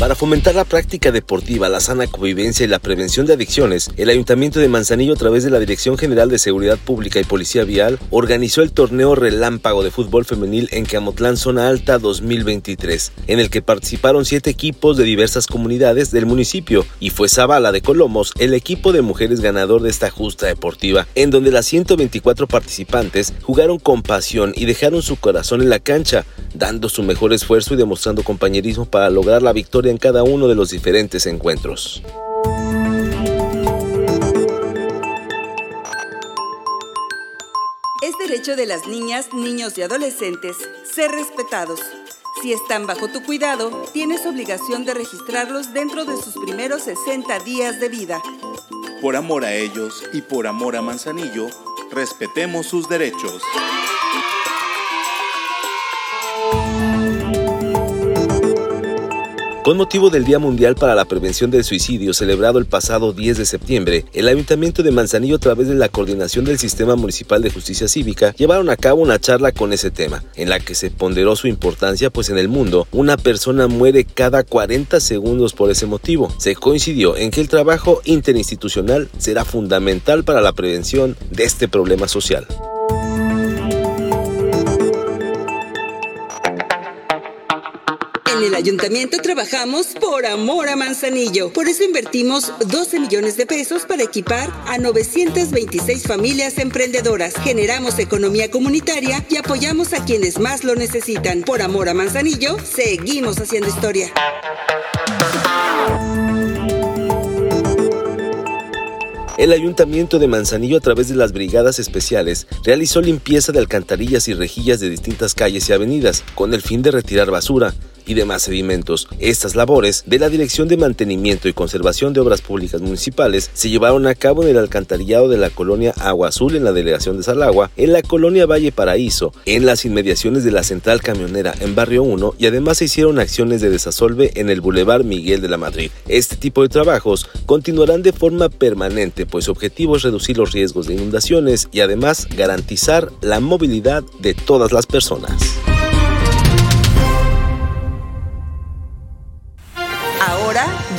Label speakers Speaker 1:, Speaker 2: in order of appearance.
Speaker 1: Para fomentar la práctica deportiva, la sana convivencia y la prevención de adicciones, el Ayuntamiento de Manzanillo, a través de la Dirección General de Seguridad Pública y Policía Vial, organizó el torneo Relámpago de Fútbol Femenil en Camotlán, Zona Alta 2023, en el que participaron siete equipos de diversas comunidades del municipio y fue Zavala de Colomos el equipo de mujeres ganador de esta justa deportiva, en donde las 124 participantes jugaron con pasión y dejaron su corazón en la cancha, dando su mejor esfuerzo y demostrando compañerismo para lograr la victoria en cada uno de los diferentes encuentros.
Speaker 2: Es derecho de las niñas, niños y adolescentes ser respetados. Si están bajo tu cuidado, tienes obligación de registrarlos dentro de sus primeros 60 días de vida.
Speaker 3: Por amor a ellos y por amor a Manzanillo, respetemos sus derechos.
Speaker 1: Con motivo del Día Mundial para la Prevención del Suicidio celebrado el pasado 10 de septiembre, el Ayuntamiento de Manzanillo a través de la coordinación del Sistema Municipal de Justicia Cívica llevaron a cabo una charla con ese tema, en la que se ponderó su importancia pues en el mundo una persona muere cada 40 segundos por ese motivo. Se coincidió en que el trabajo interinstitucional será fundamental para la prevención de este problema social.
Speaker 2: En el ayuntamiento trabajamos por amor a Manzanillo. Por eso invertimos 12 millones de pesos para equipar a 926 familias emprendedoras. Generamos economía comunitaria y apoyamos a quienes más lo necesitan. Por amor a Manzanillo, seguimos haciendo historia.
Speaker 1: El Ayuntamiento de Manzanillo a través de las brigadas especiales realizó limpieza de alcantarillas y rejillas de distintas calles y avenidas con el fin de retirar basura, y demás sedimentos. Estas labores de la Dirección de Mantenimiento y Conservación de Obras Públicas Municipales se llevaron a cabo en el alcantarillado de la colonia Agua Azul en la delegación de Salagua, en la colonia Valle Paraíso, en las inmediaciones de la central camionera en Barrio 1 y además se hicieron acciones de desasolve en el Boulevard Miguel de la Madrid. Este tipo de trabajos continuarán de forma permanente, pues su objetivo es reducir los riesgos de inundaciones y además garantizar la movilidad de todas las personas.